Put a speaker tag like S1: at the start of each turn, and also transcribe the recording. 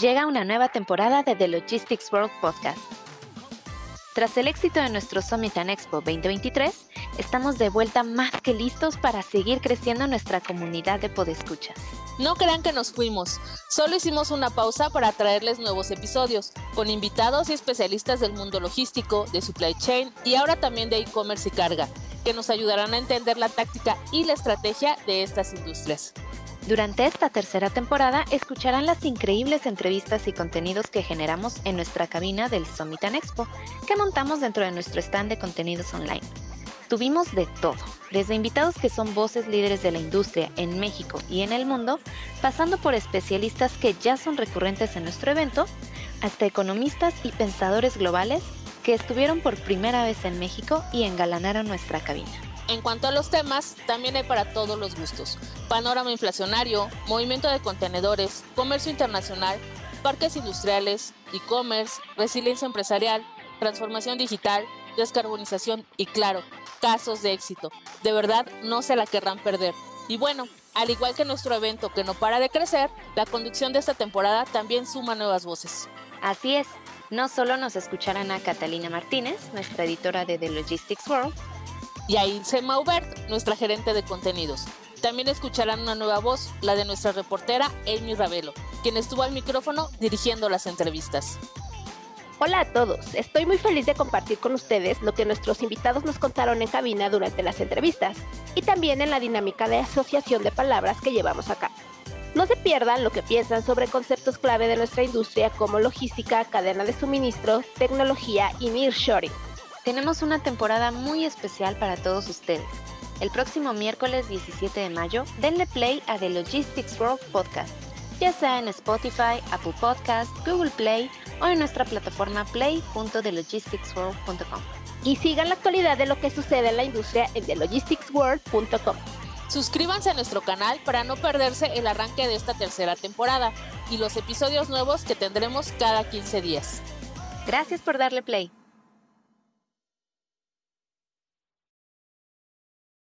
S1: llega una nueva temporada de The Logistics World Podcast. Tras el éxito de nuestro Summit and Expo 2023, estamos de vuelta más que listos para seguir creciendo nuestra comunidad de podescuchas.
S2: No crean que nos fuimos, solo hicimos una pausa para traerles nuevos episodios, con invitados y especialistas del mundo logístico, de supply chain y ahora también de e-commerce y carga, que nos ayudarán a entender la táctica y la estrategia de estas industrias.
S1: Durante esta tercera temporada escucharán las increíbles entrevistas y contenidos que generamos en nuestra cabina del Summit and Expo, que montamos dentro de nuestro stand de contenidos online. Tuvimos de todo, desde invitados que son voces líderes de la industria en México y en el mundo, pasando por especialistas que ya son recurrentes en nuestro evento, hasta economistas y pensadores globales que estuvieron por primera vez en México y engalanaron nuestra cabina.
S2: En cuanto a los temas, también hay para todos los gustos. Panorama inflacionario, movimiento de contenedores, comercio internacional, parques industriales, e-commerce, resiliencia empresarial, transformación digital, descarbonización y claro, casos de éxito. De verdad, no se la querrán perder. Y bueno, al igual que nuestro evento que no para de crecer, la conducción de esta temporada también suma nuevas voces.
S1: Así es, no solo nos escucharán a Catalina Martínez, nuestra editora de The Logistics World,
S2: y a Ilse Maubert, nuestra gerente de contenidos. También escucharán una nueva voz, la de nuestra reportera Amy Ravelo, quien estuvo al micrófono dirigiendo las entrevistas.
S3: Hola a todos, estoy muy feliz de compartir con ustedes lo que nuestros invitados nos contaron en cabina durante las entrevistas y también en la dinámica de asociación de palabras que llevamos acá. No se pierdan lo que piensan sobre conceptos clave de nuestra industria como logística, cadena de suministro, tecnología y nearshoring
S1: tenemos una temporada muy especial para todos ustedes. El próximo miércoles 17 de mayo, denle play a The Logistics World Podcast, ya sea en Spotify, Apple Podcast, Google Play o en nuestra plataforma play.thelogisticsworld.com.
S3: Y sigan la actualidad de lo que sucede en la industria en thelogisticsworld.com.
S2: Suscríbanse a nuestro canal para no perderse el arranque de esta tercera temporada y los episodios nuevos que tendremos cada 15 días.
S1: Gracias por darle play.